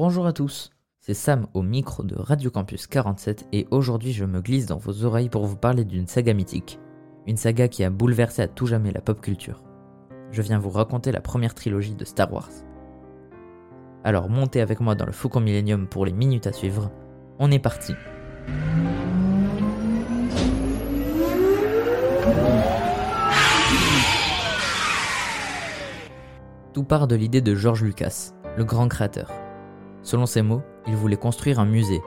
Bonjour à tous, c'est Sam au micro de Radio Campus 47 et aujourd'hui je me glisse dans vos oreilles pour vous parler d'une saga mythique. Une saga qui a bouleversé à tout jamais la pop culture. Je viens vous raconter la première trilogie de Star Wars. Alors montez avec moi dans le Faucon Millennium pour les minutes à suivre. On est parti. Tout part de l'idée de George Lucas, le grand créateur. Selon ses mots, il voulait construire un musée.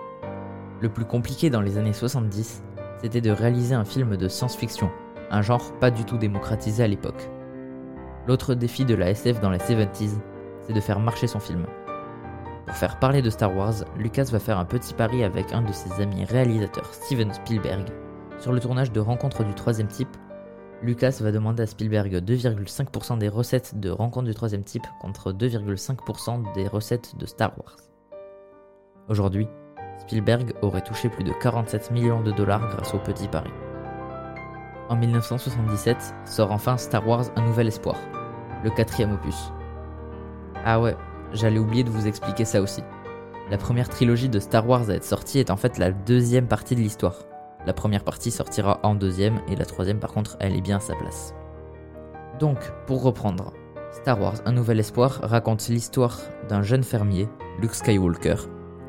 Le plus compliqué dans les années 70, c'était de réaliser un film de science-fiction, un genre pas du tout démocratisé à l'époque. L'autre défi de la SF dans les 70s, c'est de faire marcher son film. Pour faire parler de Star Wars, Lucas va faire un petit pari avec un de ses amis réalisateurs, Steven Spielberg, sur le tournage de Rencontre du troisième type. Lucas va demander à Spielberg 2,5% des recettes de Rencontre du troisième type contre 2,5% des recettes de Star Wars. Aujourd'hui, Spielberg aurait touché plus de 47 millions de dollars grâce au petit pari. En 1977 sort enfin Star Wars Un Nouvel Espoir, le quatrième opus. Ah ouais, j'allais oublier de vous expliquer ça aussi. La première trilogie de Star Wars à être sortie est en fait la deuxième partie de l'histoire. La première partie sortira en deuxième et la troisième par contre elle est bien à sa place. Donc, pour reprendre, Star Wars Un Nouvel Espoir raconte l'histoire d'un jeune fermier, Luke Skywalker,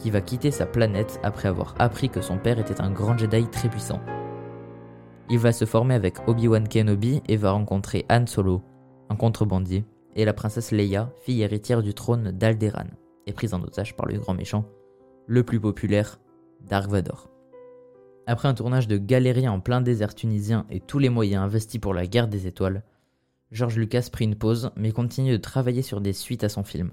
qui va quitter sa planète après avoir appris que son père était un grand Jedi très puissant. Il va se former avec Obi-Wan Kenobi et va rencontrer Han Solo, un contrebandier, et la princesse Leia, fille héritière du trône d'Alderaan, et prise en otage par le grand méchant, le plus populaire, Dark Vador. Après un tournage de galérien en plein désert tunisien et tous les moyens investis pour la guerre des étoiles, George Lucas prit une pause mais continue de travailler sur des suites à son film.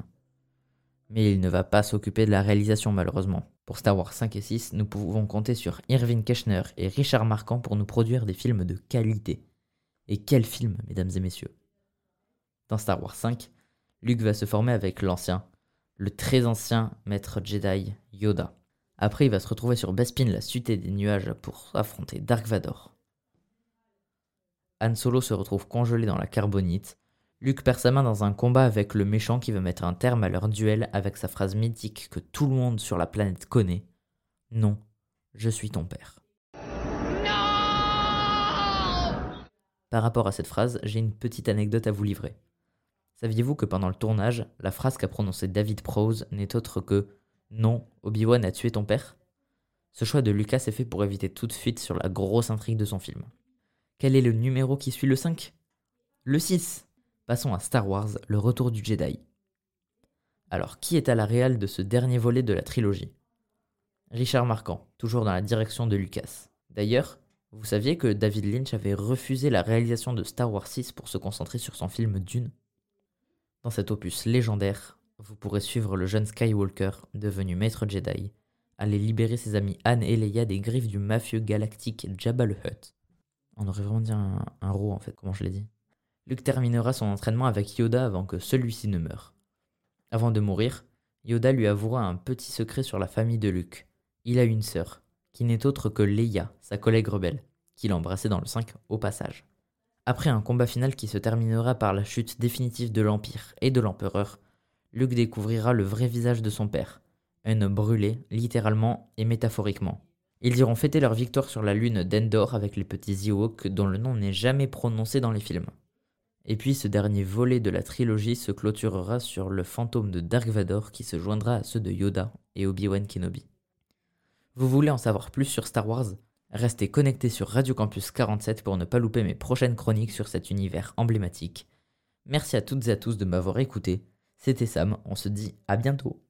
Mais il ne va pas s'occuper de la réalisation malheureusement. Pour Star Wars 5 et 6, nous pouvons compter sur Irving Keschner et Richard Marquand pour nous produire des films de qualité. Et quel film, mesdames et messieurs? Dans Star Wars 5, Luke va se former avec l'ancien, le très ancien maître Jedi Yoda. Après, il va se retrouver sur Bespin, la cité des nuages, pour affronter Dark Vador. Han Solo se retrouve congelé dans la carbonite, Luke perd sa main dans un combat avec le méchant qui veut mettre un terme à leur duel avec sa phrase mythique que tout le monde sur la planète connaît. Non, je suis ton père. Par rapport à cette phrase, j'ai une petite anecdote à vous livrer. Saviez-vous que pendant le tournage, la phrase qu'a prononcée David Prose n'est autre que Non, Obi-Wan a tué ton père Ce choix de Lucas est fait pour éviter toute fuite sur la grosse intrigue de son film. Quel est le numéro qui suit le 5 Le 6 Passons à Star Wars, le retour du Jedi. Alors, qui est à la réal de ce dernier volet de la trilogie? Richard Marquand, toujours dans la direction de Lucas. D'ailleurs, vous saviez que David Lynch avait refusé la réalisation de Star Wars 6 pour se concentrer sur son film Dune? Dans cet opus légendaire, vous pourrez suivre le jeune Skywalker, devenu maître Jedi, aller libérer ses amis Han et Leia des griffes du mafieux galactique Jabba le Hutt. On aurait vraiment dit un, un en fait, comment je l'ai dit. Luke terminera son entraînement avec Yoda avant que celui-ci ne meure. Avant de mourir, Yoda lui avouera un petit secret sur la famille de Luke. Il a une sœur, qui n'est autre que Leia, sa collègue rebelle, qu'il embrassait dans le 5 au passage. Après un combat final qui se terminera par la chute définitive de l'Empire et de l'Empereur, Luke découvrira le vrai visage de son père, un brûlé, littéralement et métaphoriquement. Ils iront fêter leur victoire sur la lune d'Endor avec les petits Ewoks dont le nom n'est jamais prononcé dans les films. Et puis ce dernier volet de la trilogie se clôturera sur le fantôme de Dark Vador qui se joindra à ceux de Yoda et Obi-Wan Kenobi. Vous voulez en savoir plus sur Star Wars? Restez connectés sur Radio Campus 47 pour ne pas louper mes prochaines chroniques sur cet univers emblématique. Merci à toutes et à tous de m'avoir écouté. C'était Sam, on se dit à bientôt.